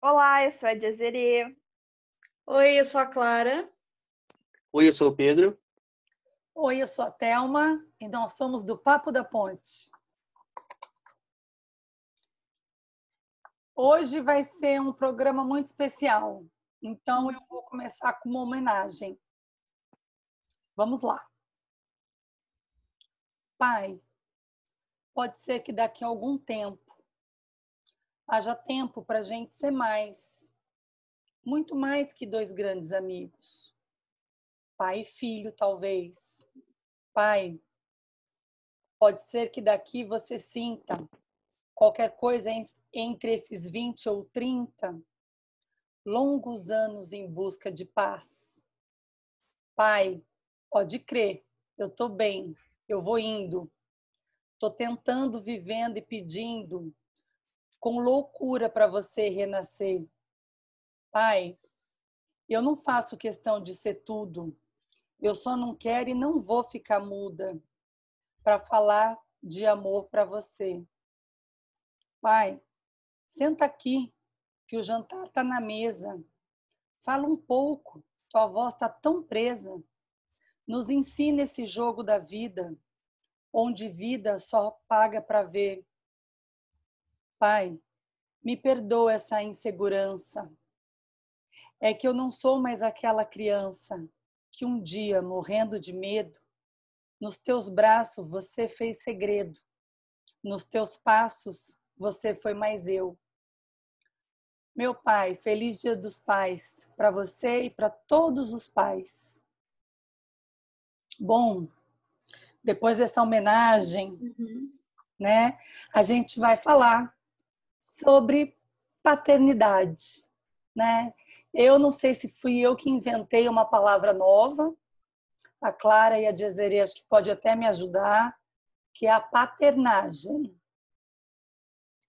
Olá, eu sou a Jazere. Oi, eu sou a Clara. Oi, eu sou o Pedro. Oi, eu sou a Thelma e nós somos do Papo da Ponte. Hoje vai ser um programa muito especial, então eu vou começar com uma homenagem. Vamos lá. Pai, pode ser que daqui a algum tempo haja tempo para a gente ser mais, muito mais que dois grandes amigos. Pai e filho, talvez. Pai, pode ser que daqui você sinta qualquer coisa entre esses 20 ou 30 longos anos em busca de paz. Pai, pode crer, eu estou bem, eu vou indo. Estou tentando, vivendo e pedindo com loucura para você renascer. Pai, eu não faço questão de ser tudo. Eu só não quero e não vou ficar muda para falar de amor para você. Pai, senta aqui, que o jantar está na mesa. Fala um pouco, tua voz está tão presa. Nos ensina esse jogo da vida, onde vida só paga para ver. Pai, me perdoa essa insegurança. É que eu não sou mais aquela criança que um dia, morrendo de medo, nos teus braços você fez segredo. Nos teus passos você foi mais eu. Meu pai, feliz Dia dos Pais para você e para todos os pais. Bom, depois dessa homenagem, uhum. né, a gente vai falar sobre paternidade, né? Eu não sei se fui eu que inventei uma palavra nova. A Clara e a Jezere acho que pode até me ajudar, que é a paternagem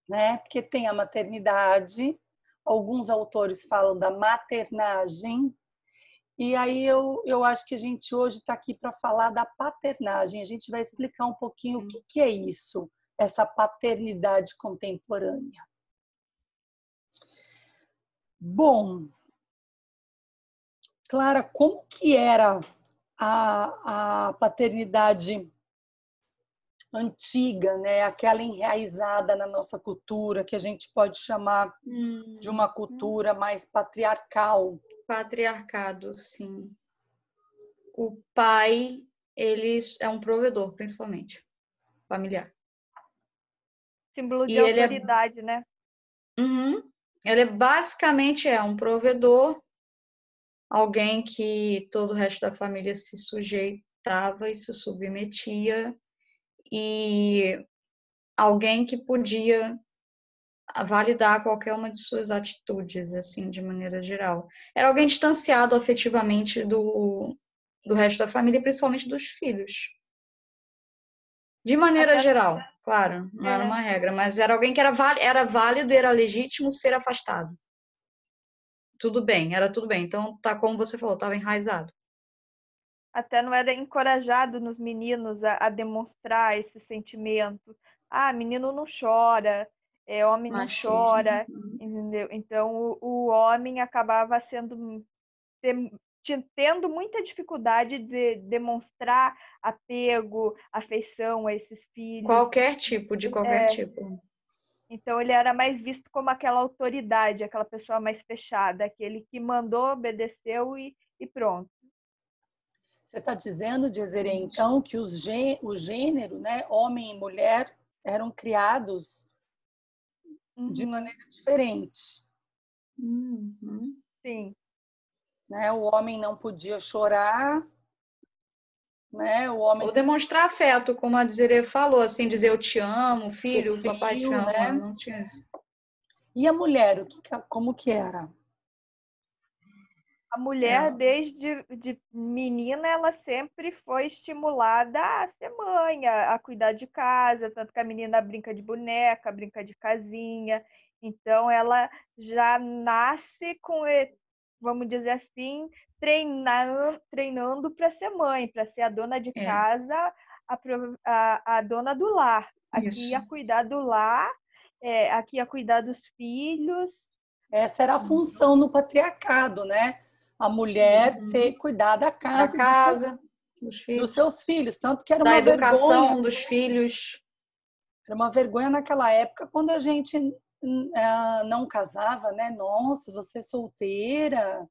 né? Porque tem a maternidade, alguns autores falam da maternagem, e aí eu, eu acho que a gente hoje está aqui para falar da paternagem. A gente vai explicar um pouquinho o que, que é isso, essa paternidade contemporânea. Bom, Clara, como que era a, a paternidade antiga, né? Aquela enraizada na nossa cultura, que a gente pode chamar hum. de uma cultura mais patriarcal. Patriarcado, sim. O pai, ele é um provedor, principalmente, familiar. Símbolo de e é autoridade, é... né? Uhum. Ele é, basicamente é um provedor, alguém que todo o resto da família se sujeitava e se submetia e alguém que podia validar qualquer uma de suas atitudes, assim, de maneira geral. Era alguém distanciado afetivamente do, do resto da família, principalmente dos filhos. De maneira Até geral, claro, não é. era uma regra, mas era alguém que era, era válido e era legítimo ser afastado. Tudo bem, era tudo bem. Então, tá como você falou, estava enraizado até não era encorajado nos meninos a, a demonstrar esse sentimento. Ah, menino não chora, é, homem não Machismo. chora, uhum. entendeu? Então o, o homem acabava sendo tendo muita dificuldade de demonstrar apego, afeição a esses filhos. Qualquer tipo, de qualquer é, tipo. Então ele era mais visto como aquela autoridade, aquela pessoa mais fechada, aquele que mandou, obedeceu e, e pronto. Você está dizendo, Dizere, então, que os gê, o gênero, né, homem e mulher, eram criados uhum. de maneira diferente. Uhum. Sim. Né? O homem não podia chorar, né? O homem ou demonstrar afeto, como a Dizere falou, assim, dizer eu te amo, filho, o papai te ama, né? não tinha isso. E a mulher, o que, como que era? A mulher, é. desde de menina, ela sempre foi estimulada a ser mãe, a, a, cuidar de casa, tanto que a menina brinca de boneca, brinca de casinha. Então, ela já nasce com vamos dizer assim, treinar, treinando para ser mãe, para ser a dona de é. casa, a, a, a, dona do lar. Aqui Isso. a cuidar do lar, é, aqui a cuidar dos filhos. Essa era a função no patriarcado, né? A mulher uhum. ter cuidado da casa. Da casa, dos, dos, dos, seus filhos. Tanto que era da uma educação vergonha. dos filhos. Era uma vergonha naquela época quando a gente uh, não casava, né? Nossa, você é solteira,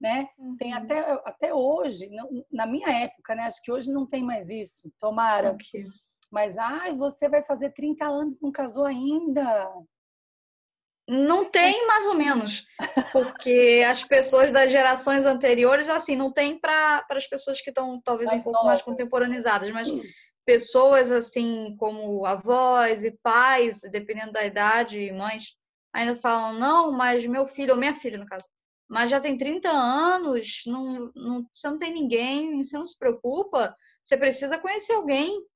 né? Uhum. Tem até, até hoje, na minha época, né? Acho que hoje não tem mais isso, tomara. Okay. Mas, ai, você vai fazer 30 anos não casou ainda. Não tem, mais ou menos, porque as pessoas das gerações anteriores, assim, não tem para as pessoas que estão talvez mais um pouco novas. mais contemporanizadas, mas hum pessoas assim como avós e pais, dependendo da idade, mães, ainda falam, não, mas meu filho, ou minha filha no caso, mas já tem 30 anos, não, não, você não tem ninguém, você não se preocupa, você precisa conhecer alguém.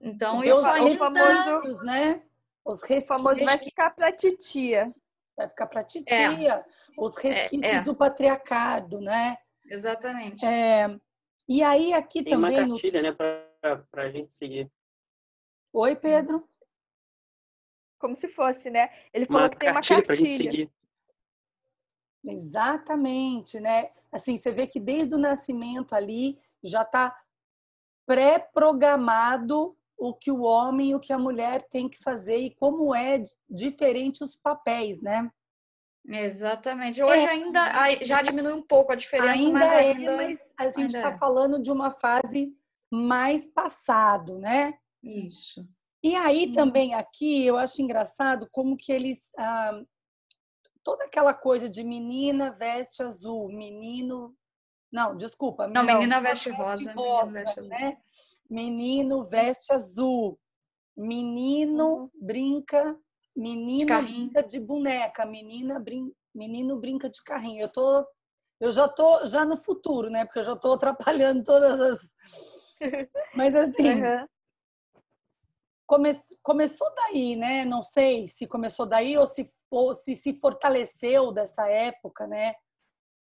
Então, isso famoso, né? Os famosos vai ficar para titia. Vai ficar para titia. É. Os resquícios é, é. do patriarcado, né? Exatamente. É, e aí aqui tem também... Tem uma cartilha, no... né, para a gente seguir. Oi, Pedro. Como se fosse, né? Ele falou uma que tem uma cartilha. Para a gente seguir. Exatamente, né? Assim, você vê que desde o nascimento ali já está pré-programado o que o homem e o que a mulher tem que fazer e como é diferente os papéis, né? Exatamente. Hoje é. ainda já diminui um pouco a diferença, ainda mas é, ainda. É, mas a gente está é. falando de uma fase mais passado, né? Isso. E aí hum. também aqui eu acho engraçado como que eles ah, toda aquela coisa de menina veste azul, menino não, desculpa, não, não menina veste, veste rosa, rosa menino veste né? Azul. Menino veste azul, menino uhum. brinca Menina brinca de boneca, menina brin... menino brinca de carrinho. Eu tô eu já tô já no futuro, né? Porque eu já tô atrapalhando todas as Mas assim, uhum. come... começou daí, né? Não sei se começou daí ou se ou se, se fortaleceu dessa época, né?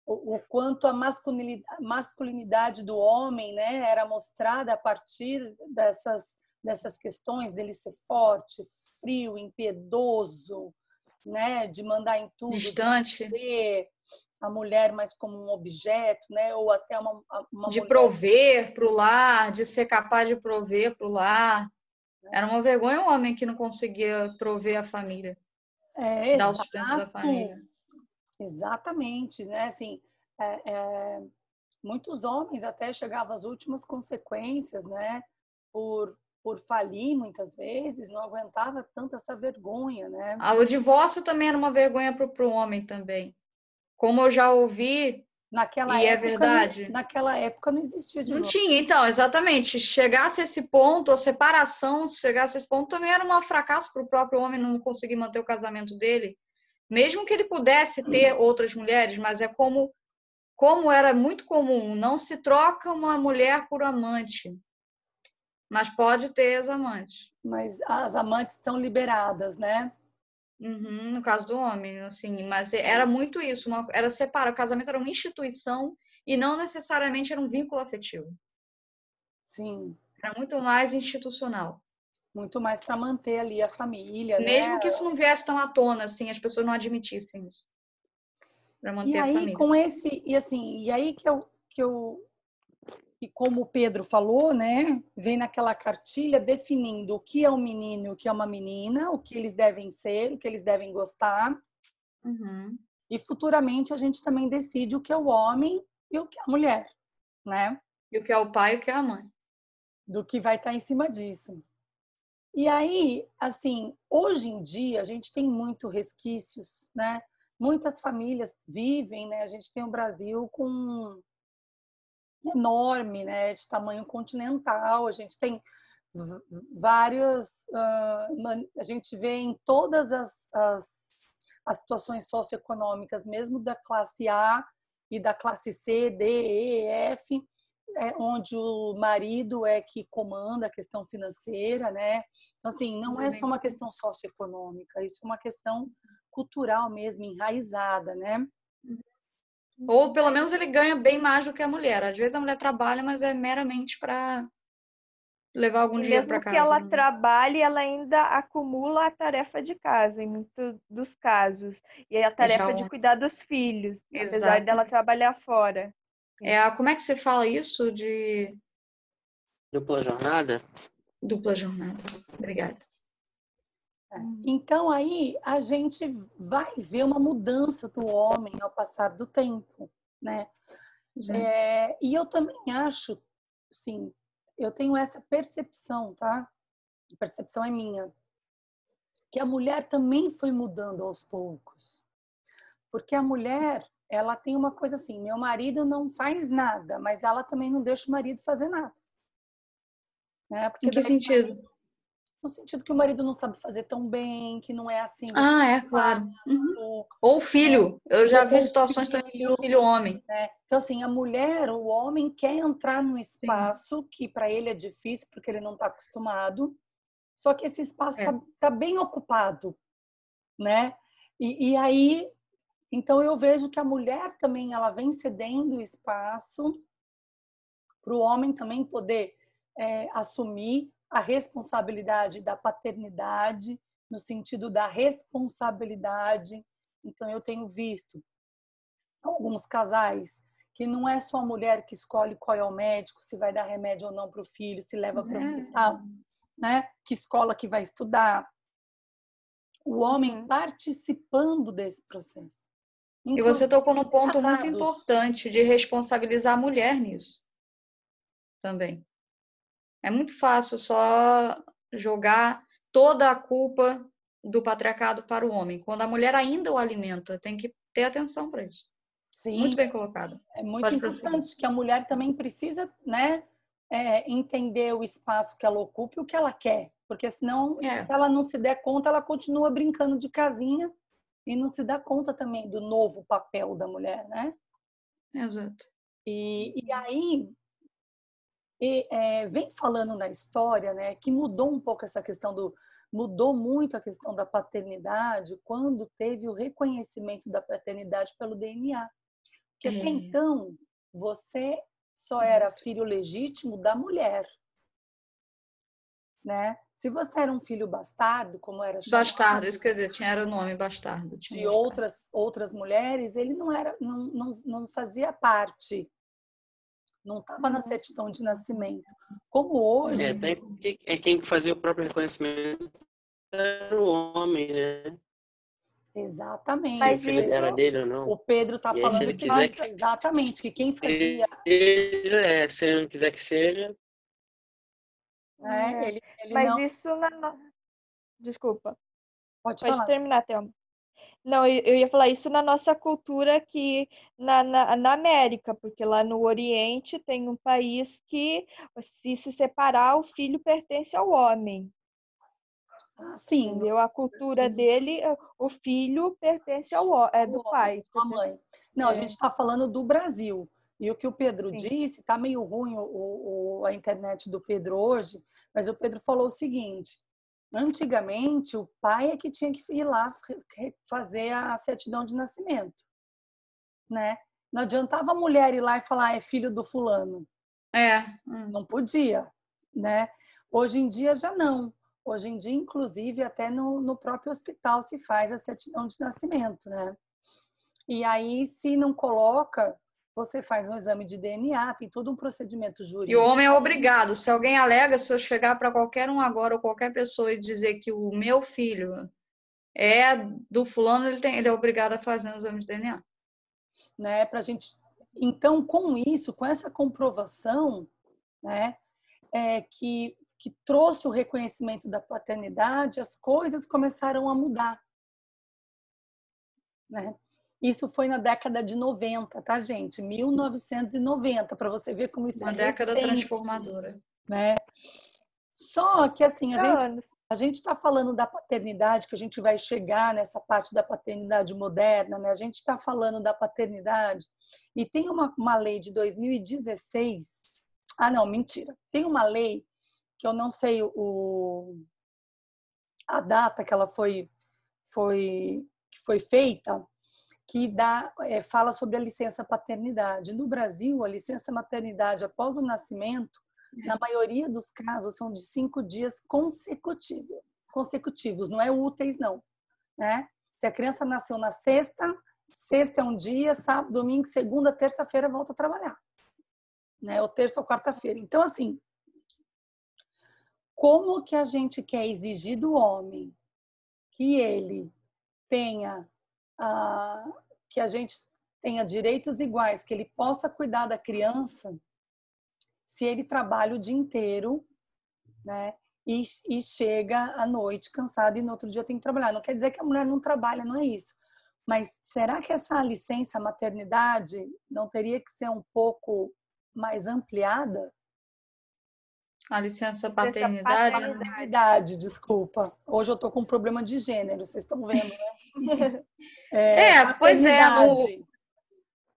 O, o quanto a masculinidade, masculinidade do homem, né, era mostrada a partir dessas dessas questões dele ser forte, frio, impiedoso, né, de mandar em tudo, distante, a mulher mais como um objeto, né, ou até uma, uma de mulher... prover para o lar, de ser capaz de prover para o lar. Era uma vergonha um homem que não conseguia prover a família, é, dar o sustento da família. Exatamente, né? Assim, é, é, muitos homens até chegavam às últimas consequências, né? Por por falir muitas vezes, não aguentava tanto essa vergonha, né? Ah, o divórcio também era uma vergonha para o homem também. Como eu já ouvi, naquela e é época, é verdade. naquela época não existia divórcio. Não tinha, então, exatamente. Chegasse a esse ponto, a separação, chegasse a esse ponto, também era um fracasso para o próprio homem não conseguir manter o casamento dele. Mesmo que ele pudesse ter outras mulheres, mas é como como era muito comum, não se troca uma mulher por amante. Mas pode ter as amantes. Mas as amantes estão liberadas, né? Uhum, no caso do homem, assim, mas era muito isso, uma, era separar, o casamento era uma instituição e não necessariamente era um vínculo afetivo. Sim. Era muito mais institucional. Muito mais para manter ali a família, Mesmo né? que isso não viesse tão à tona, assim, as pessoas não admitissem isso. Para manter e aí, a família. com esse, e assim, e aí que eu, que eu e como o Pedro falou, né, vem naquela cartilha definindo o que é um menino e o que é uma menina, o que eles devem ser, o que eles devem gostar. Uhum. E futuramente a gente também decide o que é o homem e o que é a mulher, né? E o que é o pai e o que é a mãe. Do que vai estar em cima disso. E aí, assim, hoje em dia a gente tem muito resquícios, né? Muitas famílias vivem, né? A gente tem o Brasil com enorme, né, de tamanho continental. A gente tem vários, uh, a gente vê em todas as, as, as, situações socioeconômicas, mesmo da classe A e da classe C, D, E, F, é onde o marido é que comanda a questão financeira, né? Então, assim, não é só uma questão socioeconômica, isso é uma questão cultural mesmo, enraizada, né? Ou pelo menos ele ganha bem mais do que a mulher. Às vezes a mulher trabalha, mas é meramente para levar algum dinheiro para casa. Mesmo que ela né? trabalhe, ela ainda acumula a tarefa de casa, em muitos dos casos. E a tarefa de cuidar dos filhos, Exato. apesar dela trabalhar fora. É, como é que você fala isso de... Dupla jornada? Dupla jornada. Obrigada. É. Então aí a gente vai ver uma mudança do homem ao passar do tempo, né? É, e eu também acho, sim, eu tenho essa percepção, tá? A percepção é minha, que a mulher também foi mudando aos poucos, porque a mulher ela tem uma coisa assim, meu marido não faz nada, mas ela também não deixa o marido fazer nada. Né? Porque em que sentido? no sentido que o marido não sabe fazer tão bem, que não é assim. Ah, é, claro. Uhum. Ou filho. É. Eu já vi situações filho, também com filho homem. Né? Então, assim, a mulher, o homem quer entrar num espaço Sim. que para ele é difícil, porque ele não está acostumado. Só que esse espaço está é. tá bem ocupado, né? E, e aí, então eu vejo que a mulher também, ela vem cedendo espaço para o homem também poder é, assumir a responsabilidade da paternidade, no sentido da responsabilidade. Então, eu tenho visto alguns casais que não é só a mulher que escolhe qual é o médico, se vai dar remédio ou não para o filho, se leva para o é. hospital, né? Que escola que vai estudar. O homem uhum. participando desse processo. Inclusive, e você tocou num ponto casados. muito importante de responsabilizar a mulher nisso também. É muito fácil só jogar toda a culpa do patriarcado para o homem, quando a mulher ainda o alimenta. Tem que ter atenção para isso. Sim. Muito bem colocado. É muito Pode importante prosseguir. que a mulher também precisa, né, é, entender o espaço que ela ocupa e o que ela quer. Porque senão, é. se ela não se der conta, ela continua brincando de casinha e não se dá conta também do novo papel da mulher, né? Exato. E, e aí, e, é, vem falando na história, né, que mudou um pouco essa questão do mudou muito a questão da paternidade quando teve o reconhecimento da paternidade pelo DNA. Porque é. até então você só era filho legítimo da mulher, né? Se você era um filho bastardo, como era chamado, bastardo, isso quer dizer, tinha era o nome bastardo, de bastardo. outras outras mulheres, ele não era não, não, não fazia parte não estava na certidão de nascimento. Como hoje. É, tem, é quem fazia o próprio reconhecimento era o homem, né? Exatamente. Se o filho era dele ou não. O Pedro está falando isso que... exatamente, que quem fazia. Ele, é, se ele não quiser que seja. É, ele, ele Mas não... isso na. Desculpa. Pode, Pode terminar, Thelma. Não, eu ia falar isso na nossa cultura aqui na, na, na, América, porque lá no Oriente tem um país que, se se separar, o filho pertence ao homem. Ah, sim. Entendeu? A cultura dele, o filho pertence ao é do pai. A mãe. Não, é. a gente está falando do Brasil. E o que o Pedro Sim. disse, está meio ruim o, o, a internet do Pedro hoje, mas o Pedro falou o seguinte: Antigamente, o pai é que tinha que ir lá fazer a certidão de nascimento, né? Não adiantava a mulher ir lá e falar, ah, é filho do fulano. É. Não podia, né? Hoje em dia já não. Hoje em dia, inclusive, até no, no próprio hospital se faz a certidão de nascimento, né? E aí, se não coloca, você faz um exame de DNA, tem todo um procedimento jurídico. E o homem é obrigado. Se alguém alega, se eu chegar para qualquer um agora ou qualquer pessoa e dizer que o meu filho é do fulano, ele, tem, ele é obrigado a fazer um exame de DNA. Né, pra gente. Então, com isso, com essa comprovação, né, é, que, que trouxe o reconhecimento da paternidade, as coisas começaram a mudar. Né? Isso foi na década de 90, tá, gente? 1990, para você ver como isso Uma é década recente, transformadora. Né? Só que, assim, a gente a gente está falando da paternidade, que a gente vai chegar nessa parte da paternidade moderna, né? A gente está falando da paternidade e tem uma, uma lei de 2016. Ah, não, mentira. Tem uma lei que eu não sei o, a data que ela foi, foi, que foi feita, que dá, é, fala sobre a licença paternidade. No Brasil, a licença maternidade após o nascimento, na maioria dos casos, são de cinco dias consecutivos, consecutivos não é úteis, não. Né? Se a criança nasceu na sexta, sexta é um dia, sábado, domingo, segunda, terça-feira volta a trabalhar. Né? Ou terça ou quarta-feira. Então, assim, como que a gente quer exigir do homem que ele tenha ah, que a gente tenha direitos iguais, que ele possa cuidar da criança, se ele trabalha o dia inteiro, né? E, e chega à noite cansado e no outro dia tem que trabalhar. Não quer dizer que a mulher não trabalha, não é isso. Mas será que essa licença maternidade não teria que ser um pouco mais ampliada? A licença paternidade? Paternidade, desculpa. Hoje eu tô com um problema de gênero, vocês estão vendo, né? É, é pois é. O,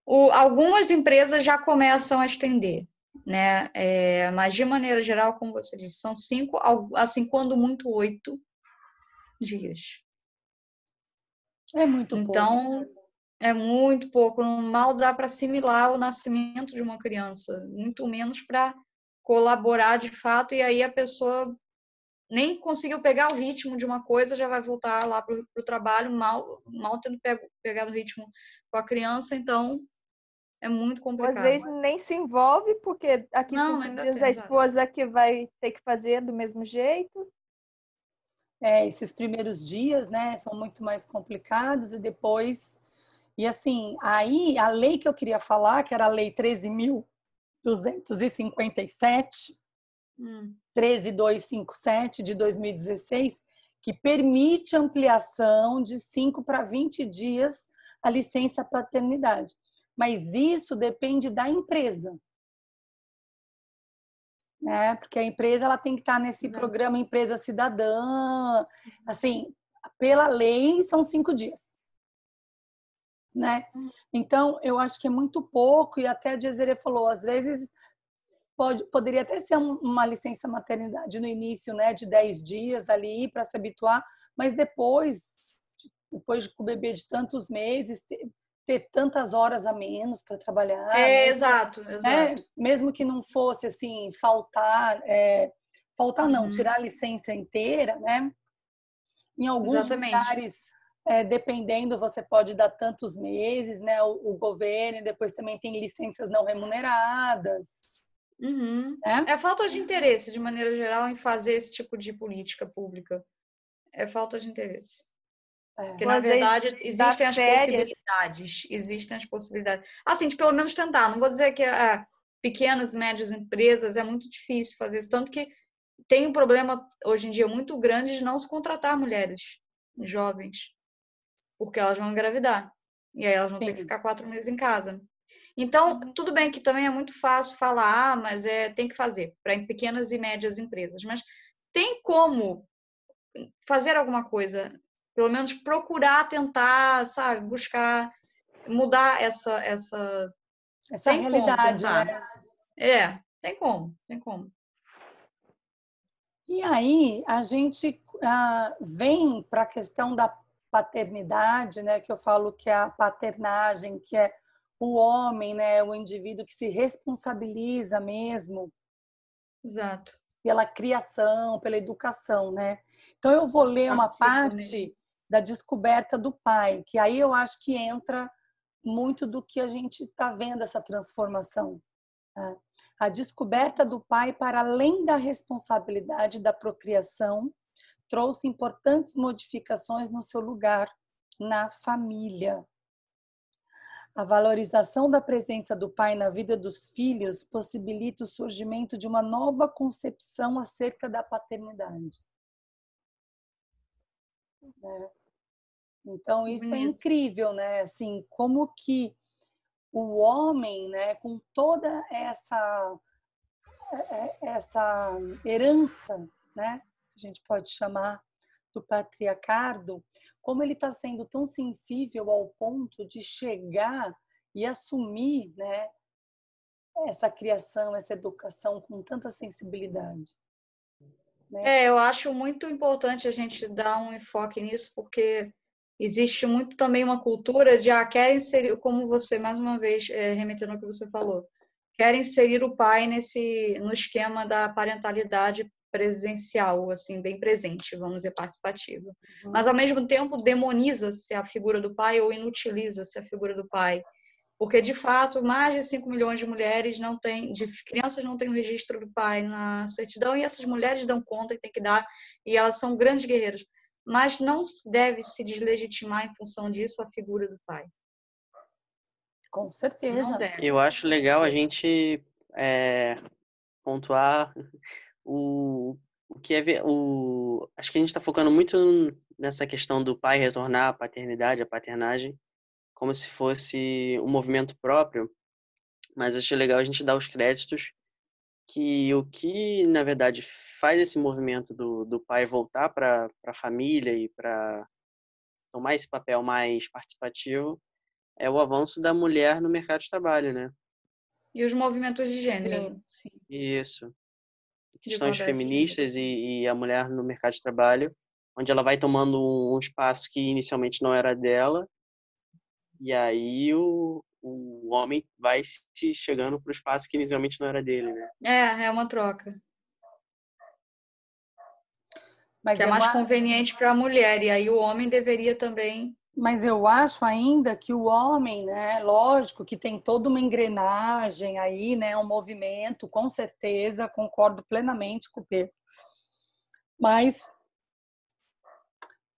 o, algumas empresas já começam a estender, né? É, mas de maneira geral, como você disse, são cinco, assim, quando muito, oito dias. É muito pouco. Então, é muito pouco. Mal dá para assimilar o nascimento de uma criança, muito menos para colaborar de fato, e aí a pessoa nem conseguiu pegar o ritmo de uma coisa, já vai voltar lá para o trabalho, mal, mal tendo pego, pegado o ritmo com a criança, então é muito complicado. Às vezes nem se envolve, porque aqui não, dias a esposa que vai ter que fazer do mesmo jeito. É, esses primeiros dias, né, são muito mais complicados e depois... E assim, aí a lei que eu queria falar, que era a lei 13.257, hum. 13257 de 2016, que permite ampliação de 5 para 20 dias a licença paternidade. Mas isso depende da empresa. Né? Porque a empresa ela tem que estar nesse Exato. programa Empresa Cidadã. Assim, pela lei, são cinco dias. Né? Hum. Então, eu acho que é muito pouco, e até a Jezere falou, às vezes pode, poderia até ser uma licença maternidade no início, né, de 10 dias ali para se habituar, mas depois, depois de com o bebê de tantos meses, ter, ter tantas horas a menos para trabalhar. É, exato, exato. Né? Mesmo que não fosse assim, faltar, é, faltar não, uhum. tirar a licença inteira, né? Em alguns Exatamente. lugares, é, dependendo, você pode dar tantos meses, né? O, o governo, depois também tem licenças não remuneradas. Uhum. É? é falta de interesse, de maneira geral, em fazer esse tipo de política pública. É falta de interesse. É. Porque, na verdade, existem as férias. possibilidades. Existem as possibilidades. Assim, de pelo menos tentar. Não vou dizer que é, pequenas e médias empresas é muito difícil fazer isso. Tanto que tem um problema, hoje em dia, muito grande de não se contratar mulheres jovens. Porque elas vão engravidar. E aí elas vão Sim. ter que ficar quatro meses em casa. Então, uhum. tudo bem que também é muito fácil falar, ah, mas é, tem que fazer para pequenas e médias empresas, mas tem como fazer alguma coisa, pelo menos procurar tentar, sabe, buscar mudar essa essa essa tem realidade, né? É, tem como, tem como. E aí a gente ah, vem para a questão da paternidade, né? Que eu falo que é a paternagem, que é o homem, né, o indivíduo que se responsabiliza mesmo. Exato. Pela criação, pela educação, né? Então eu vou ler uma parte da descoberta do pai, que aí eu acho que entra muito do que a gente está vendo essa transformação. Tá? A descoberta do pai, para além da responsabilidade da procriação, trouxe importantes modificações no seu lugar na família. A valorização da presença do pai na vida dos filhos possibilita o surgimento de uma nova concepção acerca da paternidade. É. Então isso é incrível, né? Assim, como que o homem, né, com toda essa é, é, essa herança, né, a gente pode chamar do patriarcado, como ele está sendo tão sensível ao ponto de chegar e assumir né, essa criação, essa educação com tanta sensibilidade. Né? É, eu acho muito importante a gente dar um enfoque nisso, porque existe muito também uma cultura de ah, querem inserir, como você, mais uma vez, é, remetendo ao que você falou, querem inserir o pai nesse no esquema da parentalidade presencial, assim, bem presente, vamos dizer, participativa. Uhum. Mas, ao mesmo tempo, demoniza-se a figura do pai ou inutiliza-se a figura do pai. Porque, de fato, mais de 5 milhões de mulheres não têm, de crianças não têm o registro do pai na certidão, e essas mulheres dão conta que tem que dar, e elas são grandes guerreiras. Mas não deve se deslegitimar em função disso a figura do pai. Com certeza. Eu acho legal a gente é, pontuar o, o que é o acho que a gente está focando muito nessa questão do pai retornar à paternidade, à paternagem, como se fosse um movimento próprio, mas acho legal a gente dar os créditos que o que na verdade faz esse movimento do, do pai voltar para a família e para tomar esse papel mais participativo é o avanço da mulher no mercado de trabalho, né? E os movimentos de gênero. Sim. Isso questões feministas e, e, a mulher no mercado de trabalho, onde ela vai tomando um, um espaço que inicialmente não era dela, e aí o, o homem vai se chegando para o espaço que inicialmente não era dele, né? É, é uma troca. Mas que é, é mais uma... conveniente para a mulher, e aí o homem deveria também mas eu acho ainda que o homem, né, lógico que tem toda uma engrenagem aí, né, um movimento, com certeza, concordo plenamente com o Pedro. Mas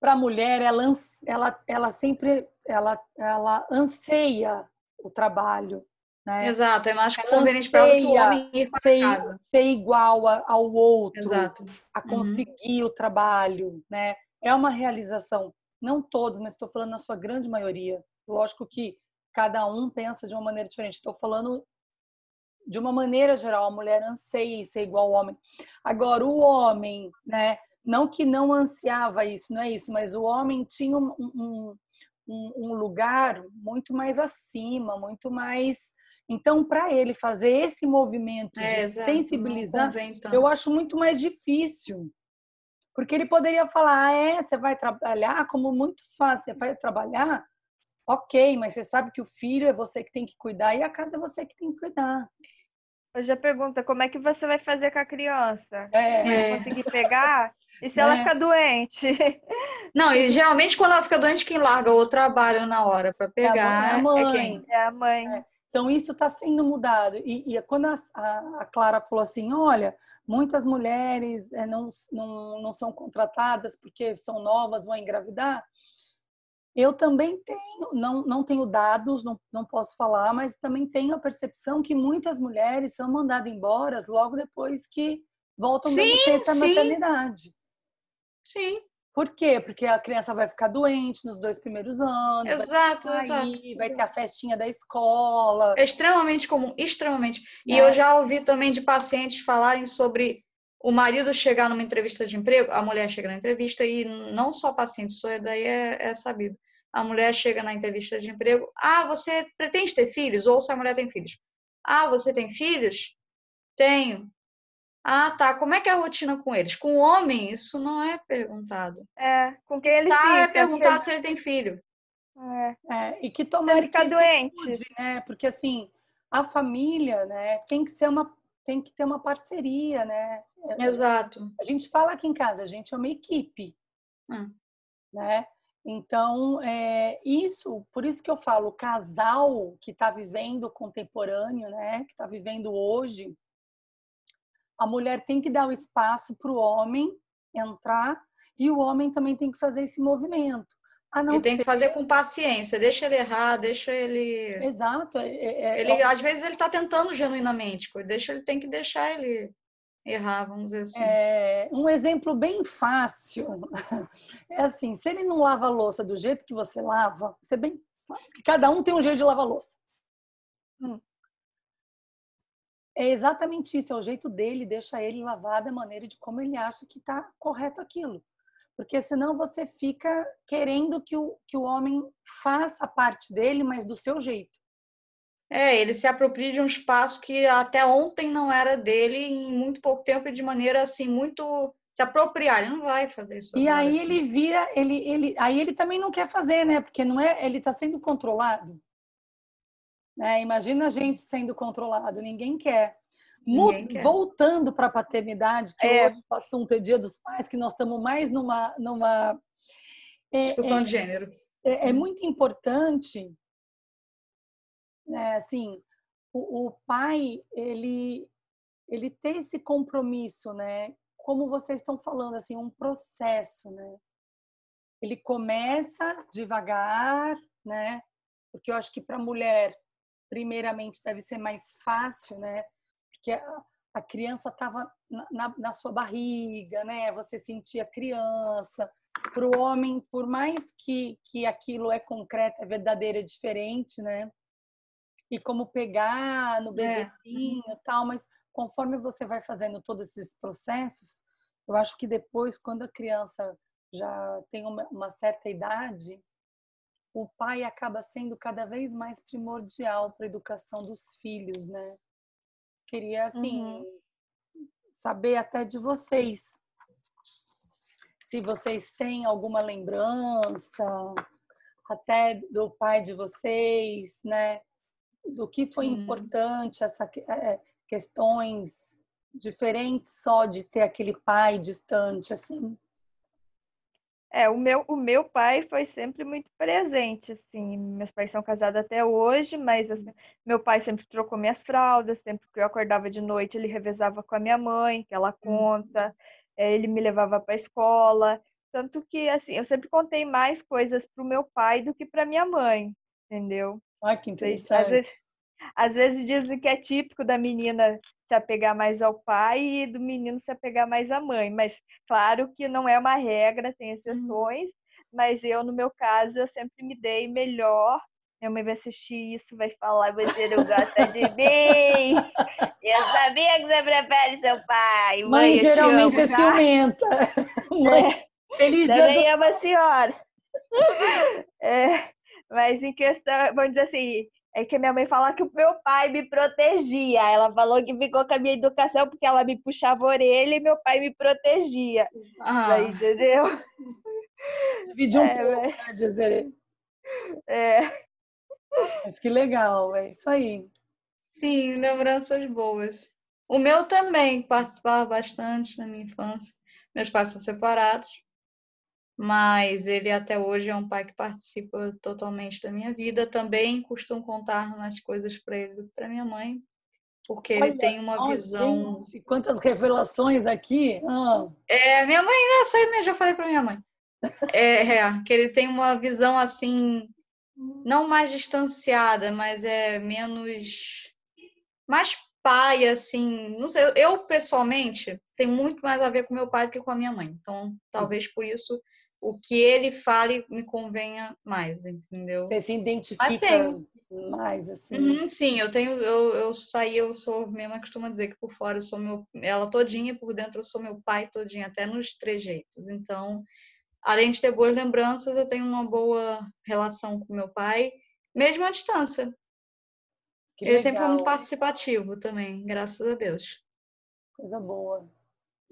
para a mulher, ela, ela, ela sempre ela, ela anseia o trabalho. Né? Exato, é mais conveniente para o homem ir para ser, casa. Ser igual ao outro, Exato. a uhum. conseguir uhum. o trabalho, né? É uma realização não todos, mas estou falando na sua grande maioria. Lógico que cada um pensa de uma maneira diferente. Estou falando de uma maneira geral, a mulher anseia ser igual ao homem. Agora, o homem, né? Não que não ansiava isso, não é isso, mas o homem tinha um, um, um lugar muito mais acima, muito mais. Então, para ele fazer esse movimento é, de sensibilizar, eu acho muito mais difícil. Porque ele poderia falar, ah, é, você vai trabalhar, como muitos fazem, você vai trabalhar, ok, mas você sabe que o filho é você que tem que cuidar e a casa é você que tem que cuidar. Eu já pergunta, como é que você vai fazer com a criança? É. Vai conseguir pegar? E se ela é. ficar doente? Não, e geralmente quando ela fica doente, quem larga o trabalho na hora para pegar é a mãe. É, quem? É a mãe. É. Então, isso está sendo mudado. E, e quando a, a, Clara falou assim: olha, muitas mulheres é, não, não, não são contratadas porque são novas, vão engravidar. Eu também tenho, não, não tenho dados, não, não posso falar, mas também tenho a percepção que muitas mulheres são mandadas embora logo depois que voltam sim, da licença maternidade. Sim. Por quê? Porque a criança vai ficar doente nos dois primeiros anos. Exato, vai exato. Vai ter a festinha da escola. É extremamente comum, extremamente. E é. eu já ouvi também de pacientes falarem sobre o marido chegar numa entrevista de emprego, a mulher chega na entrevista e não só paciente, isso daí é, é sabido. A mulher chega na entrevista de emprego, ah, você pretende ter filhos? Ou se a mulher tem filhos. Ah, você tem filhos? Tenho. Ah, tá. Como é que é a rotina com eles? Com o homem, isso não é perguntado. É, com quem ele tá, fica. é perguntado ele... se ele tem filho. É. é e que tomara ele fica doente. Mude, né? Porque assim, a família, né, tem que ser uma tem que ter uma parceria, né? Exato. A gente fala aqui em casa, a gente é uma equipe, hum. né? Então, é, isso, por isso que eu falo, o casal que está vivendo contemporâneo, né, que está vivendo hoje, a mulher tem que dar o espaço para o homem entrar e o homem também tem que fazer esse movimento. A não e tem ser... que fazer com paciência, deixa ele errar, deixa ele. Exato. É, é, é ele, é... Às vezes ele está tentando genuinamente, deixa ele tem que deixar ele errar, vamos dizer assim. É, um exemplo bem fácil é assim: se ele não lava a louça do jeito que você lava, você bem fácil, que cada um tem um jeito de lavar a louça. Hum. É exatamente isso, é o jeito dele, deixa ele lavar da maneira de como ele acha que está correto aquilo. Porque senão você fica querendo que o, que o homem faça a parte dele, mas do seu jeito. É, ele se apropria de um espaço que até ontem não era dele em muito pouco tempo e de maneira assim muito se apropriar, ele não vai fazer isso. E aí assim. ele vira, ele, ele, aí ele também não quer fazer, né? Porque não é, ele está sendo controlado. Né? Imagina a gente sendo controlado, ninguém quer. Ninguém quer. Voltando para a paternidade, que é. o assunto é Dia dos Pais, que nós estamos mais numa, numa é, discussão é, de gênero. É, é, muito importante, né, assim, o, o pai ele ele ter esse compromisso, né? Como vocês estão falando, assim, um processo, né? Ele começa devagar, né? Porque eu acho que para a mulher, primeiramente, deve ser mais fácil, né? Porque a, a criança estava na, na, na, sua barriga, né? Você sentia a criança. Para o homem, por mais que, que aquilo é concreto, é verdadeiro, é diferente, né? E como pegar no é. bebezinho e é. tal, mas conforme você vai fazendo todos esses processos, eu acho que depois, quando a criança já tem uma, uma certa idade, o pai acaba sendo cada vez mais primordial para a educação dos filhos, né? Queria, assim, uhum. saber até de vocês. Se vocês têm alguma lembrança, até do pai de vocês, né? Do que foi Sim. importante, essa, é, questões diferentes só de ter aquele pai distante, assim? É, o meu, o meu pai foi sempre muito presente, assim, meus pais são casados até hoje, mas assim, meu pai sempre trocou minhas fraldas, sempre que eu acordava de noite ele revezava com a minha mãe, que ela hum. conta, é, ele me levava para a escola, tanto que, assim, eu sempre contei mais coisas para o meu pai do que para minha mãe, entendeu? Ai, que interessante. Às vezes, às vezes dizem que é típico da menina se apegar mais ao pai e do menino se apegar mais à mãe, mas claro que não é uma regra, tem exceções, uhum. mas eu, no meu caso, eu sempre me dei melhor. Minha mãe vai assistir isso, vai falar, você não gosta de mim. Eu sabia que você prefere seu pai. Mãe, mãe geralmente é ciumenta. Mãe, é. Feliz Também dia do... ama a senhora. É, mas em questão, vamos dizer assim, é que minha mãe fala que o meu pai me protegia. Ela falou que ficou com a minha educação porque ela me puxava a orelha e meu pai me protegia. Ah. entendeu? Divide um é, pouco, mas... né, dizer. É. Mas que legal, é isso aí. Sim, lembranças boas. O meu também participava bastante na minha infância. Meus pais são separados, mas ele até hoje é um pai que participa totalmente da minha vida. Também costumo contar umas coisas para ele, para minha mãe, porque Olha ele tem uma só, visão. Gente, quantas revelações aqui! Ah. É, minha mãe, essa aí já falei para minha mãe. É, é, que ele tem uma visão assim, não mais distanciada, mas é menos. mais pai, assim. Não sei, eu pessoalmente tem muito mais a ver com meu pai do que com a minha mãe. Então, talvez por isso o que ele fale me convenha mais, entendeu? Você se identifica mais assim? Uhum, sim, eu tenho, eu, eu saí, eu sou, minha mãe costuma dizer que por fora eu sou meu, ela todinha, por dentro eu sou meu pai todinha, até nos trejeitos. Então, além de ter boas lembranças, eu tenho uma boa relação com meu pai, mesmo à distância. Que ele legal. sempre foi muito participativo também, graças a Deus. Coisa boa.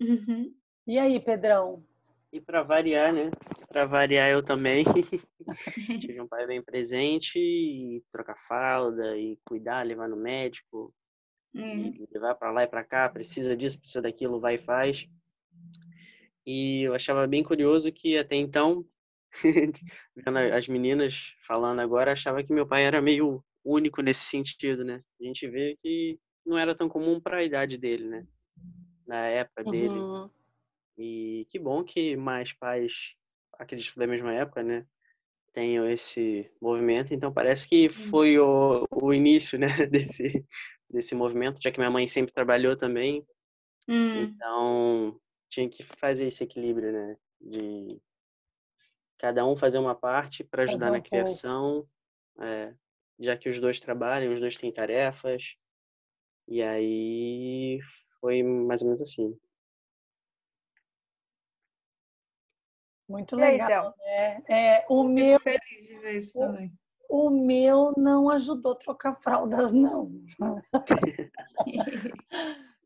Uhum. E aí, Pedrão? E para variar, né? Para variar, eu também tive um pai bem presente e trocar fralda e cuidar, levar no médico, uhum. levar para lá e para cá, precisa disso, precisa daquilo, vai e faz. E eu achava bem curioso que até então, vendo as meninas falando agora, achava que meu pai era meio único nesse sentido, né? A gente vê que não era tão comum para a idade dele, né? Na época dele. Uhum. E que bom que mais pais, acredito da mesma época, né, tenham esse movimento. Então parece que foi o, o início, né, desse, desse movimento, já que minha mãe sempre trabalhou também. Hum. Então tinha que fazer esse equilíbrio, né, de cada um fazer uma parte para ajudar na criação, é, já que os dois trabalham, os dois têm tarefas. E aí foi mais ou menos assim. Muito legal. Né? É, o meu, feliz de ver isso também. O, meu não ajudou a trocar fraldas, não.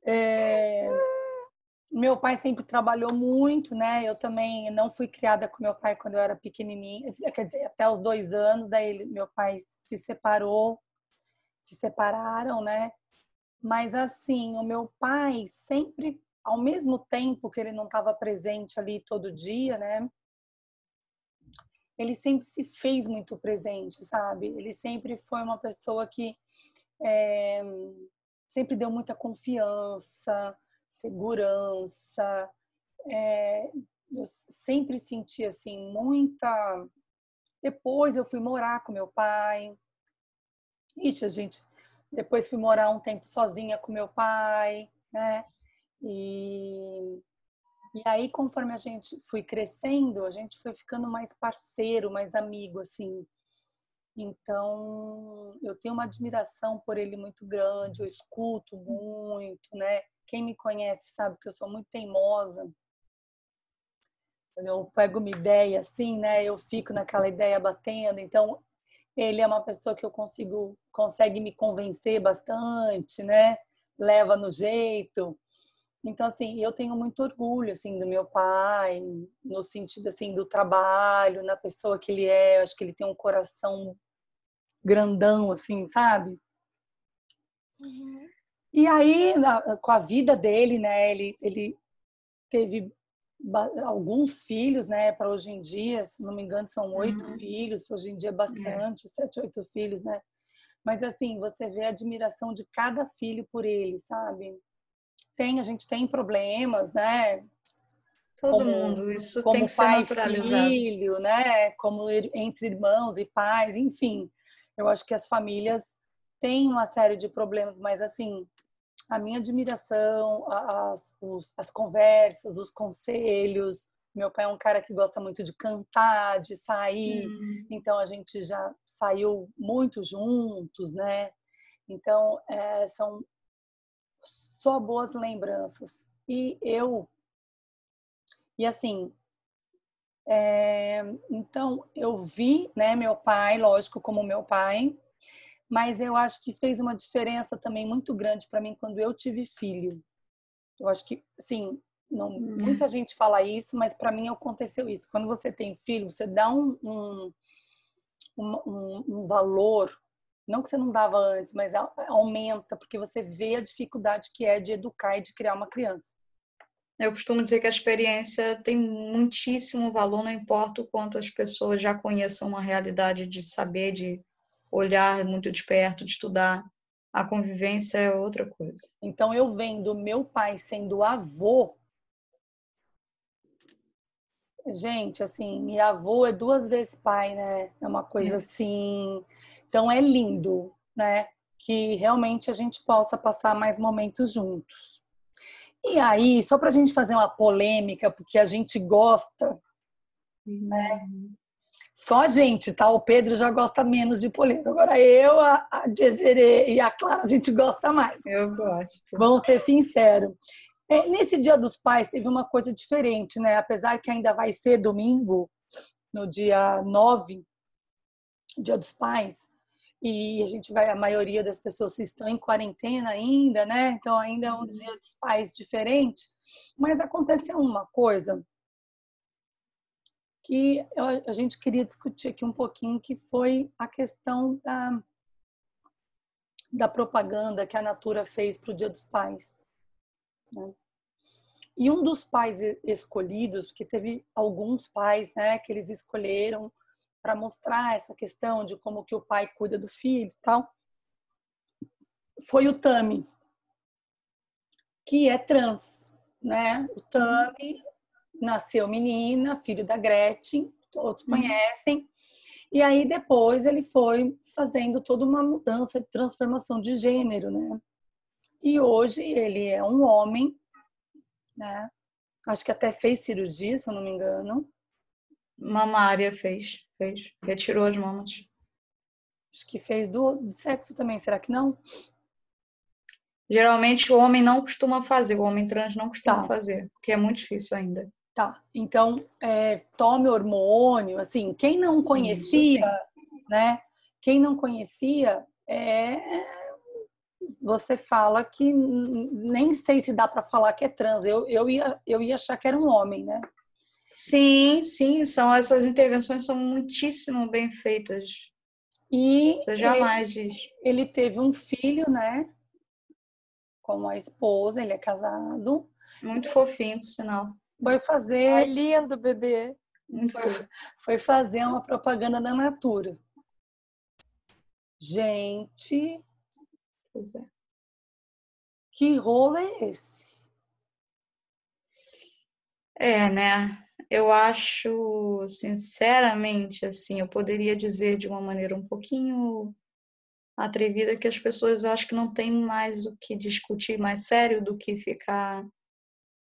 é, meu pai sempre trabalhou muito, né? Eu também não fui criada com meu pai quando eu era pequenininha, quer dizer, até os dois anos. Daí ele, meu pai se separou, se separaram, né? Mas assim, o meu pai sempre, ao mesmo tempo que ele não estava presente ali todo dia, né? Ele sempre se fez muito presente, sabe? Ele sempre foi uma pessoa que é, sempre deu muita confiança, segurança. É, eu sempre senti assim muita. Depois eu fui morar com meu pai. Ixi, gente, depois fui morar um tempo sozinha com meu pai, né? E, e aí, conforme a gente foi crescendo, a gente foi ficando mais parceiro, mais amigo, assim. Então, eu tenho uma admiração por ele muito grande, eu escuto muito, né? Quem me conhece sabe que eu sou muito teimosa. Eu pego uma ideia assim, né? Eu fico naquela ideia batendo. Então, ele é uma pessoa que eu consigo consegue me convencer bastante, né? Leva no jeito. Então assim, eu tenho muito orgulho assim do meu pai, no sentido assim do trabalho, na pessoa que ele é, eu acho que ele tem um coração grandão assim, sabe? Uhum. E aí, na, com a vida dele, né, ele, ele teve alguns filhos, né, para hoje em dia, se não me engano, são oito uhum. filhos, hoje em dia é bastante, sete, oito filhos, né? Mas assim, você vê a admiração de cada filho por ele, sabe? Tem, a gente tem problemas, né? Todo como, mundo, isso como tem que pai ser naturalizado. filho, né? Como entre irmãos e pais, enfim. Eu acho que as famílias têm uma série de problemas, mas assim, a minha admiração, as, os, as conversas, os conselhos. Meu pai é um cara que gosta muito de cantar, de sair, uhum. então a gente já saiu muito juntos, né? Então é, são só boas lembranças. E eu, e assim, é, então eu vi, né, meu pai, lógico, como meu pai, mas eu acho que fez uma diferença também muito grande para mim quando eu tive filho. Eu acho que, assim, não, hum. muita gente fala isso, mas para mim aconteceu isso. Quando você tem filho, você dá um, um, um, um valor, não que você não dava antes, mas aumenta, porque você vê a dificuldade que é de educar e de criar uma criança. Eu costumo dizer que a experiência tem muitíssimo valor, não importa o quanto as pessoas já conheçam uma realidade de saber, de olhar muito de perto, de estudar. A convivência é outra coisa. Então, eu vendo meu pai sendo avô. Gente, assim, e avô é duas vezes pai, né? É uma coisa é. assim. Então, é lindo, né? Que realmente a gente possa passar mais momentos juntos. E aí, só para a gente fazer uma polêmica, porque a gente gosta, né? Só a gente, tá? O Pedro já gosta menos de polêmica. Agora eu, a, a e a Clara, a gente gosta mais. Eu gosto. Vamos ser sinceros. É, nesse Dia dos Pais teve uma coisa diferente, né? Apesar que ainda vai ser domingo, no dia 9, Dia dos Pais, e a gente vai, a maioria das pessoas estão em quarentena ainda, né? Então ainda é um Dia dos Pais diferente. Mas aconteceu uma coisa que a gente queria discutir aqui um pouquinho, que foi a questão da, da propaganda que a Natura fez para o Dia dos Pais. Né? E um dos pais escolhidos, porque teve alguns pais né, que eles escolheram para mostrar essa questão de como que o pai cuida do filho e tal, foi o Tami, que é trans. Né? O Tami nasceu menina, filho da Gretchen, todos uhum. conhecem. E aí depois ele foi fazendo toda uma mudança de transformação de gênero, né? E hoje ele é um homem, né? Acho que até fez cirurgia, se eu não me engano. Mamária fez, fez. Retirou as mamas. Acho que fez do, do sexo também, será que não? Geralmente o homem não costuma fazer, o homem trans não costuma tá. fazer, porque é muito difícil ainda. Tá, então é, tome hormônio, assim, quem não conhecia, sim, né? Quem não conhecia, é, você fala que nem sei se dá para falar que é trans. Eu, eu, ia, eu ia achar que era um homem, né? Sim, sim, são essas intervenções são muitíssimo bem feitas. E Você jamais ele, diz. Ele teve um filho, né? Com a esposa, ele é casado. Muito fofinho, por sinal. Foi fazer. Ai, lindo, bebê. Muito foi, foi fazer uma propaganda da Natura. Gente. Pois é. Que rolo é esse? É, né? Eu acho, sinceramente, assim, eu poderia dizer de uma maneira um pouquinho atrevida que as pessoas eu acho que não tem mais o que discutir mais sério do que ficar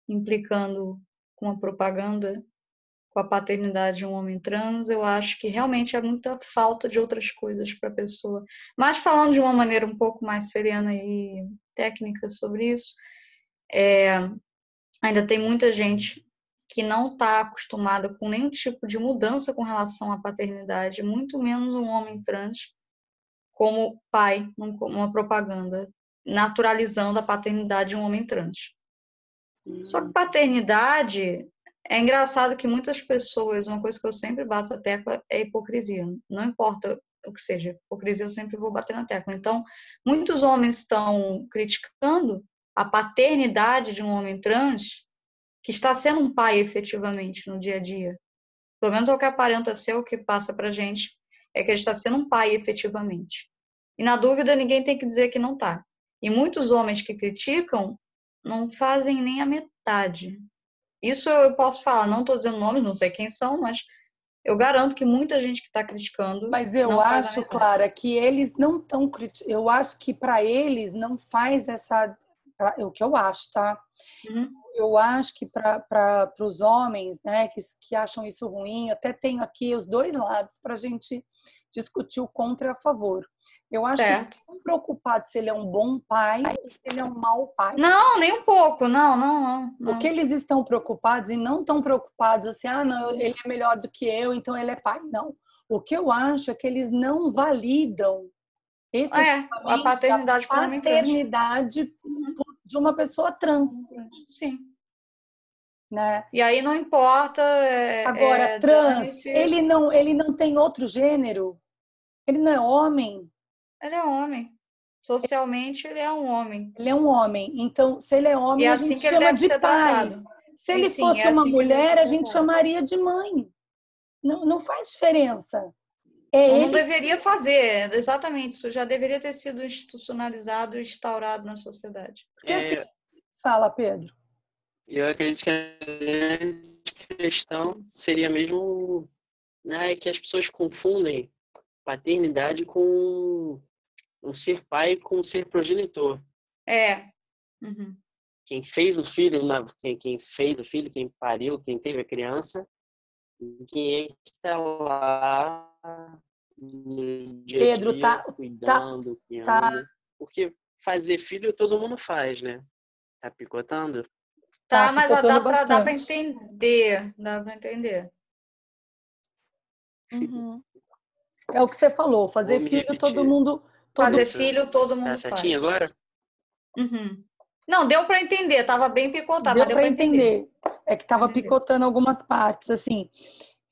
implicando com a propaganda com a paternidade de um homem trans, eu acho que realmente há muita falta de outras coisas para a pessoa. Mas falando de uma maneira um pouco mais serena e técnica sobre isso, é, ainda tem muita gente que não está acostumada com nenhum tipo de mudança com relação à paternidade, muito menos um homem trans como pai, uma propaganda, naturalizando a paternidade de um homem trans. Só que paternidade é engraçado que muitas pessoas, uma coisa que eu sempre bato a tecla é hipocrisia. Não importa o que seja, hipocrisia eu sempre vou bater na tecla. Então, muitos homens estão criticando a paternidade de um homem trans que está sendo um pai efetivamente no dia a dia. Pelo menos é o que aparenta ser, o que passa pra gente, é que ele está sendo um pai efetivamente. E na dúvida, ninguém tem que dizer que não está. E muitos homens que criticam não fazem nem a metade isso eu posso falar, não estou dizendo nomes, não sei quem são, mas eu garanto que muita gente que está criticando. Mas eu acho, Clara, que eles não estão criticando. Eu acho que para eles não faz essa. Pra... o que eu acho, tá? Uhum. Eu acho que para os homens, né, que, que acham isso ruim, até tenho aqui os dois lados para a gente discutir o contra e a favor. Eu acho certo. que não preocupado se ele é um bom pai ou se ele é um mau pai. Não, nem um pouco, não, não, não. não. O que eles estão preocupados e não estão preocupados assim, ah, não, ele é melhor do que eu, então ele é pai. Não. O que eu acho é que eles não validam é, a paternidade, a paternidade de uma pessoa trans. Sim. Né? E aí não importa. É, Agora, é, trans, ele não, ele não tem outro gênero. Ele não é homem. Ele é homem. Socialmente, ele é um homem. Ele é um homem. Então, se ele é homem, e é a assim gente chama de pai. Tratado. Se ele sim, fosse é uma assim mulher, a gente chamaria de mãe. Não, não faz diferença. É não, ele... não deveria fazer, exatamente. Isso já deveria ter sido institucionalizado e instaurado na sociedade. Porque, assim, é... Fala, Pedro. Eu acredito que a grande questão seria mesmo né, que as pessoas confundem paternidade com o ser pai com o ser progenitor. É. Uhum. Quem fez o filho, quem, fez o filho, quem pariu, quem teve a criança, é que está lá no dia Pedro, dia, tá, cuidando, tá, tá. Porque fazer filho todo mundo faz, né? Tá picotando? Tá, tá mas dá pra, dá pra entender. Dá pra entender. Uhum. É o que você falou, fazer Vou filho todo mundo. Todo fazer filho todo mundo tá certinho faz. agora? Uhum. Não, deu para entender, tava bem picotado. Deu, deu para entender. entender. É que tava picotando algumas partes, assim.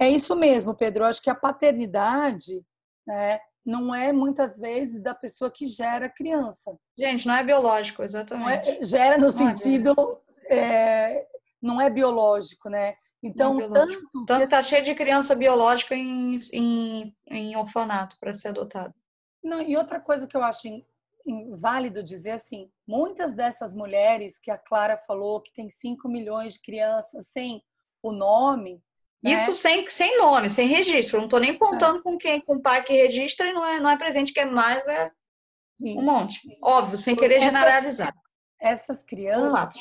É isso mesmo, Pedro. Eu acho que a paternidade, né, não é muitas vezes da pessoa que gera a criança. Gente, não é biológico, exatamente. É, gera no não é sentido, é é, não é biológico, né? Então, tanto, tanto tá cheio de criança biológica em, em, em orfanato para ser adotado. Não, e outra coisa que eu acho válido dizer assim, muitas dessas mulheres que a Clara falou que tem 5 milhões de crianças sem o nome. Né? Isso sem, sem nome, sem registro. não estou nem contando é. com quem, com o pai que registra e não é, não é presente, que é mais é Isso. um monte. Óbvio, sem querer essas, generalizar. Essas crianças,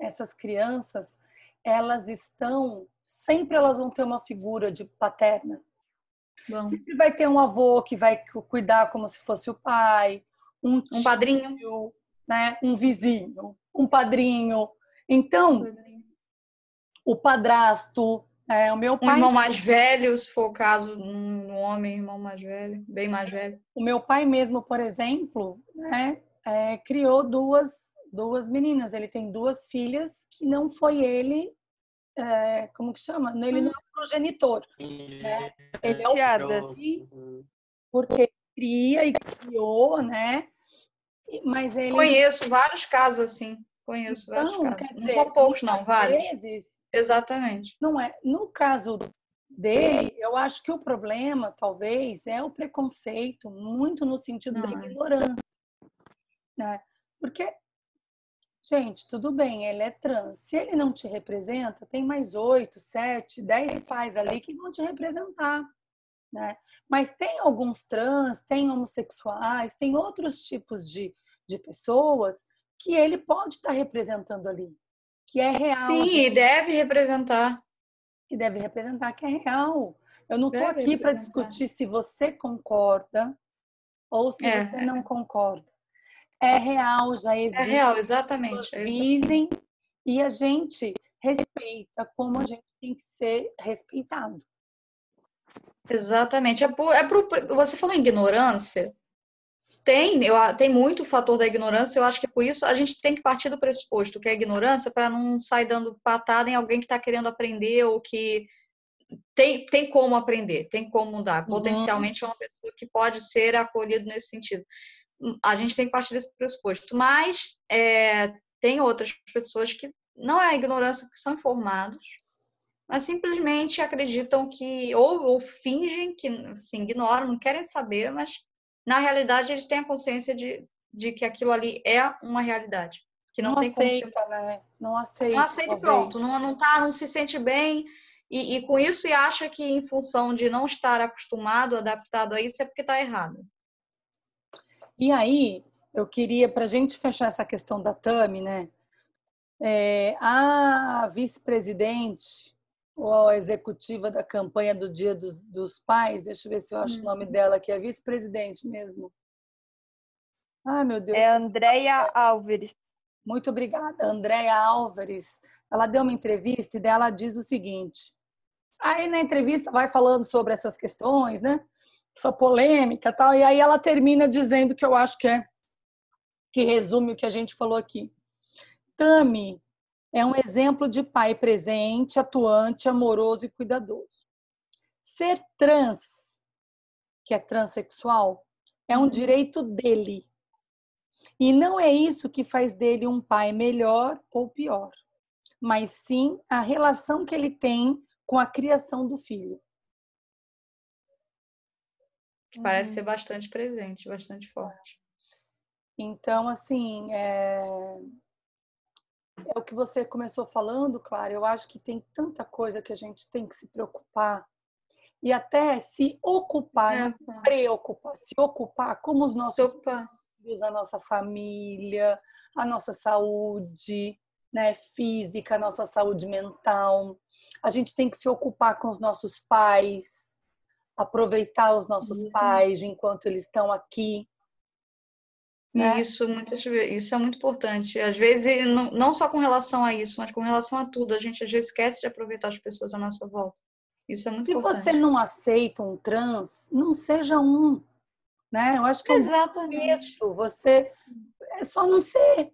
essas crianças, elas estão, sempre elas vão ter uma figura de paterna. Bom. Sempre vai ter um avô que vai cuidar como se fosse o pai, um, tio, um padrinho, né? um vizinho, um padrinho. Então, o padrasto, É, o meu pai... Um irmão mais velho, se for o caso, um homem, irmão mais velho, bem mais velho. O meu pai mesmo, por exemplo, né, é, criou duas, duas meninas. Ele tem duas filhas que não foi ele, é, como que chama? Ele não é o progenitor. Né? Ele é o filho, porque cria e criou, né? Mas ele... Conheço vários casos assim. Conheço então, vários casos. Dizer, não são poucos, não, vários. Vezes, Exatamente. Não é. No caso dele, eu acho que o problema, talvez, é o preconceito, muito no sentido da ignorância. Né? Porque, gente, tudo bem, ele é trans. Se ele não te representa, tem mais oito, sete, dez pais ali que vão te representar. Né? Mas tem alguns trans, tem homossexuais, tem outros tipos de, de pessoas que ele pode estar representando ali, que é real. Sim, gente. deve representar. Que deve representar, que é real. Eu não estou aqui para discutir se você concorda ou se é. você não concorda. É real, já existe. É real, exatamente. É vivem e a gente respeita como a gente tem que ser respeitado. Exatamente. É, por, é por, você falou em ignorância. Tem, eu, tem muito fator da ignorância, eu acho que é por isso a gente tem que partir do pressuposto que é ignorância para não sair dando patada em alguém que está querendo aprender ou que tem, tem como aprender, tem como mudar. Uhum. Potencialmente é uma pessoa que pode ser acolhida nesse sentido. A gente tem que partir desse pressuposto. Mas é, tem outras pessoas que não é a ignorância, que são informados, mas simplesmente acreditam que, ou, ou fingem que assim, ignoram, não querem saber, mas na realidade eles têm a consciência de, de que aquilo ali é uma realidade. Que não, não tem aceita, como ser... né? Não aceita. Não aceita pronto, não, não, tá, não se sente bem. E, e, com isso e acha que em função de não estar acostumado, adaptado a isso, é porque está errado. E aí, eu queria, para a gente fechar essa questão da Tami, né? É, a vice-presidente ou a executiva da campanha do Dia dos, dos Pais, deixa eu ver se eu acho o nome uhum. dela, que é vice-presidente mesmo. Ai, meu Deus. É Andréia Álvares. Muito obrigada, Andréia Álvares. Ela deu uma entrevista e dela diz o seguinte. Aí na entrevista vai falando sobre essas questões, né? Essa polêmica tal. E aí ela termina dizendo que eu acho que é que resume o que a gente falou aqui. Tami é um exemplo de pai presente, atuante, amoroso e cuidadoso. Ser trans, que é transexual, é um direito dele. E não é isso que faz dele um pai melhor ou pior, mas sim a relação que ele tem com a criação do filho. Parece ser uhum. bastante presente, bastante forte. Então, assim, é é o que você começou falando, claro. Eu acho que tem tanta coisa que a gente tem que se preocupar e até se ocupar, é. preocupar, se ocupar como os nossos filhos, a nossa família, a nossa saúde, né, física, a nossa saúde mental. A gente tem que se ocupar com os nossos pais, aproveitar os nossos uhum. pais enquanto eles estão aqui, né? Isso, muitas, isso é muito importante. Às vezes, não, não só com relação a isso, mas com relação a tudo. A gente às vezes esquece de aproveitar as pessoas à nossa volta. Isso é muito Se importante. Se você não aceita um trans, não seja um. Né? Eu acho que Exatamente. é isso. Você é só não ser.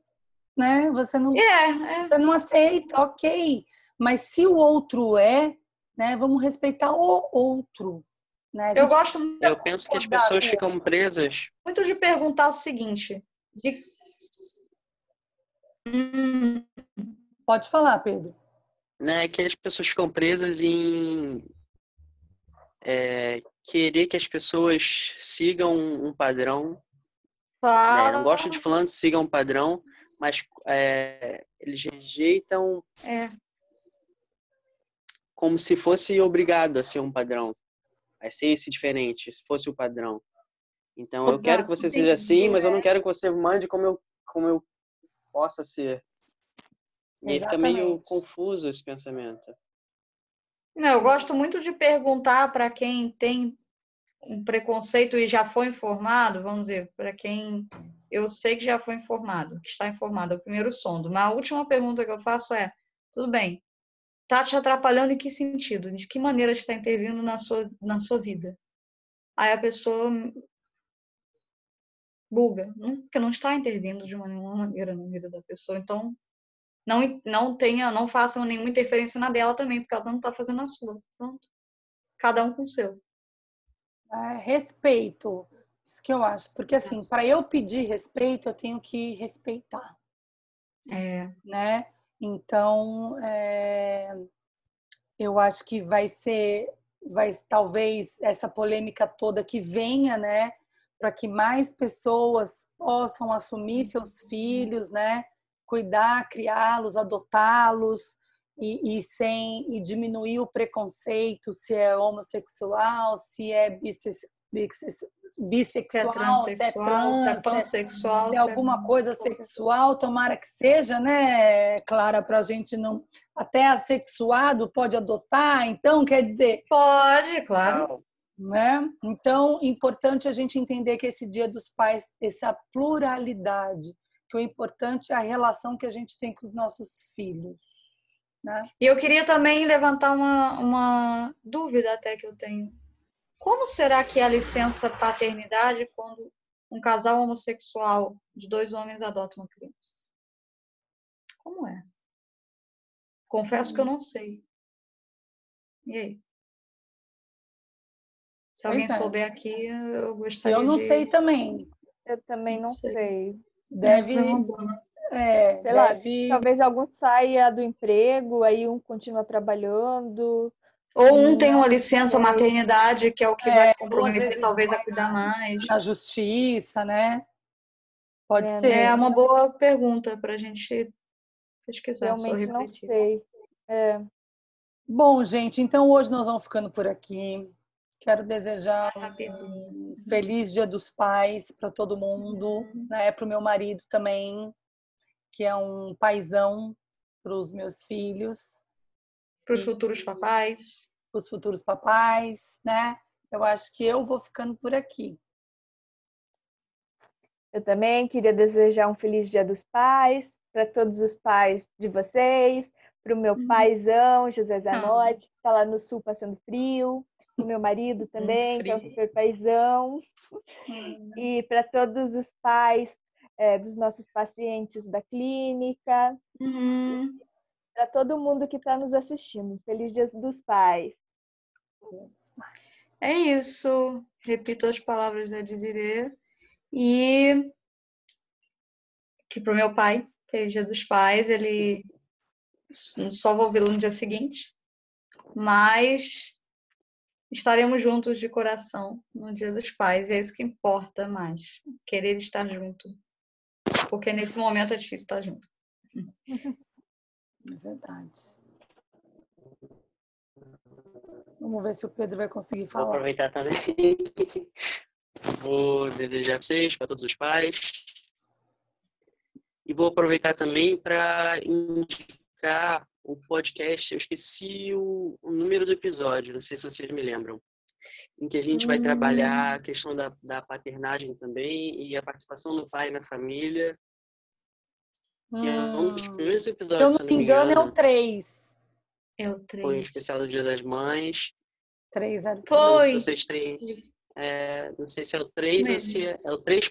Né? Você não, é, é. Você não aceita, ok. Mas se o outro é, né, vamos respeitar o outro. Né? Eu gosto Eu penso que as pessoas ficam presas. Muito de perguntar o seguinte. De... Hum. Pode falar, Pedro. Né, que as pessoas ficam presas em é, querer que as pessoas sigam um padrão. Né? Não gosto de fulano que sigam um padrão, mas é, eles rejeitam é. como se fosse obrigado a ser um padrão vai ser esse diferente, se fosse o padrão. Então, Exato, eu quero que você seja assim, mas eu não quero que você mande como eu, como eu possa ser. E aí fica meio confuso esse pensamento. Não, eu gosto muito de perguntar para quem tem um preconceito e já foi informado, vamos dizer, para quem eu sei que já foi informado, que está informado, é o primeiro sondo. Mas a última pergunta que eu faço é: tudo bem, tá te atrapalhando em que sentido? De que maneira está intervindo na sua, na sua vida? Aí a pessoa buga, porque não está intervindo de uma nenhuma maneira na vida da pessoa. Então, não, não tenha, não façam nenhuma interferência na dela também, porque ela não está fazendo a sua. Pronto. Cada um com o seu. É, respeito. Isso que eu acho. Porque, assim, para eu pedir respeito, eu tenho que respeitar. É. Né? Então, é, eu acho que vai ser, vai talvez essa polêmica toda que venha, né, para que mais pessoas possam assumir seus filhos, né, cuidar, criá-los, adotá-los e, e, sem e diminuir o preconceito se é homossexual, se é bissexual, se é transexual, se é, trans, pansexual, se é alguma coisa sexual, tomara que seja, né, Clara, para a gente não. Até assexuado pode adotar, então quer dizer. Pode, claro. Né? Então, importante a gente entender que esse Dia dos Pais, essa pluralidade, que o importante é a relação que a gente tem com os nossos filhos. Né? E eu queria também levantar uma, uma dúvida até que eu tenho. Como será que é a licença paternidade quando um casal homossexual de dois homens adota uma criança? Como é? Confesso que eu não sei. E aí? Se alguém é. souber aqui, eu gostaria Eu não de... sei também. Eu também não, não sei. sei. Deve. É, Sei deve... lá, talvez algum saia do emprego, aí um continua trabalhando. Ou um tem uma licença maternidade, que é o que é, vai se comprometer, talvez, a cuidar mais. Na justiça, né? Pode é, ser. É uma boa pergunta para a gente pesquisar. Realmente não sei. É. Bom, gente, então hoje nós vamos ficando por aqui. Quero desejar um feliz Dia dos Pais para todo mundo, né? Para o meu marido também, que é um paizão para os meus filhos. Para os futuros papais. Para os futuros papais, né? Eu acho que eu vou ficando por aqui. Eu também queria desejar um feliz Dia dos Pais para todos os pais de vocês, para o meu uhum. paizão, José Zanotti, que está lá no sul passando frio, o meu marido também, que é um super paizão, uhum. e para todos os pais é, dos nossos pacientes da clínica, uhum. Para todo mundo que está nos assistindo. Feliz Dia dos Pais. É isso. Repito as palavras da Desiree. E que para o meu pai, feliz Dia dos Pais, ele só vou vê-lo no dia seguinte, mas estaremos juntos de coração no Dia dos Pais, e é isso que importa mais, querer estar junto. Porque nesse momento é difícil estar junto. É verdade. Vamos ver se o Pedro vai conseguir falar. Vou aproveitar também. Vou desejar a vocês, para todos os pais. E vou aproveitar também para indicar o podcast, eu esqueci o, o, número do episódio, não sei se vocês me lembram, em que a gente vai trabalhar a hum. questão da, da paternagem também e a participação do pai na família. Hum. é um dos hum. primeiros episódios, se eu não, me engano, engano, é o 3. É o 3. Foi um especial do Dia das Mães. 3 é Foi. Se vocês três, é, não sei se é o 3 ou se é, é o 3.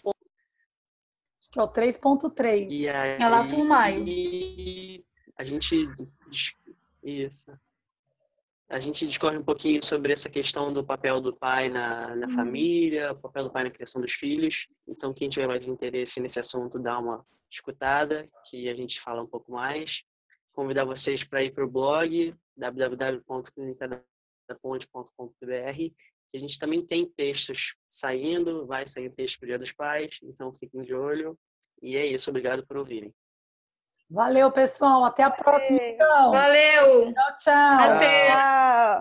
Acho que é o 3.3. E aí, é lá por maio. A gente isso. A gente discorre um pouquinho sobre essa questão do papel do pai na, na uhum. família, o papel do pai na criação dos filhos. Então, quem tiver mais interesse nesse assunto, dá uma escutada, que a gente fala um pouco mais. Convidar vocês para ir para o blog www.clinicadaponte.com.br. A gente também tem textos saindo, vai sair texto para o Dia dos Pais, então fiquem de olho. E é isso, obrigado por ouvirem. Valeu, pessoal. Até a próxima, então. Valeu. Tchau, tchau. Até. Tchau.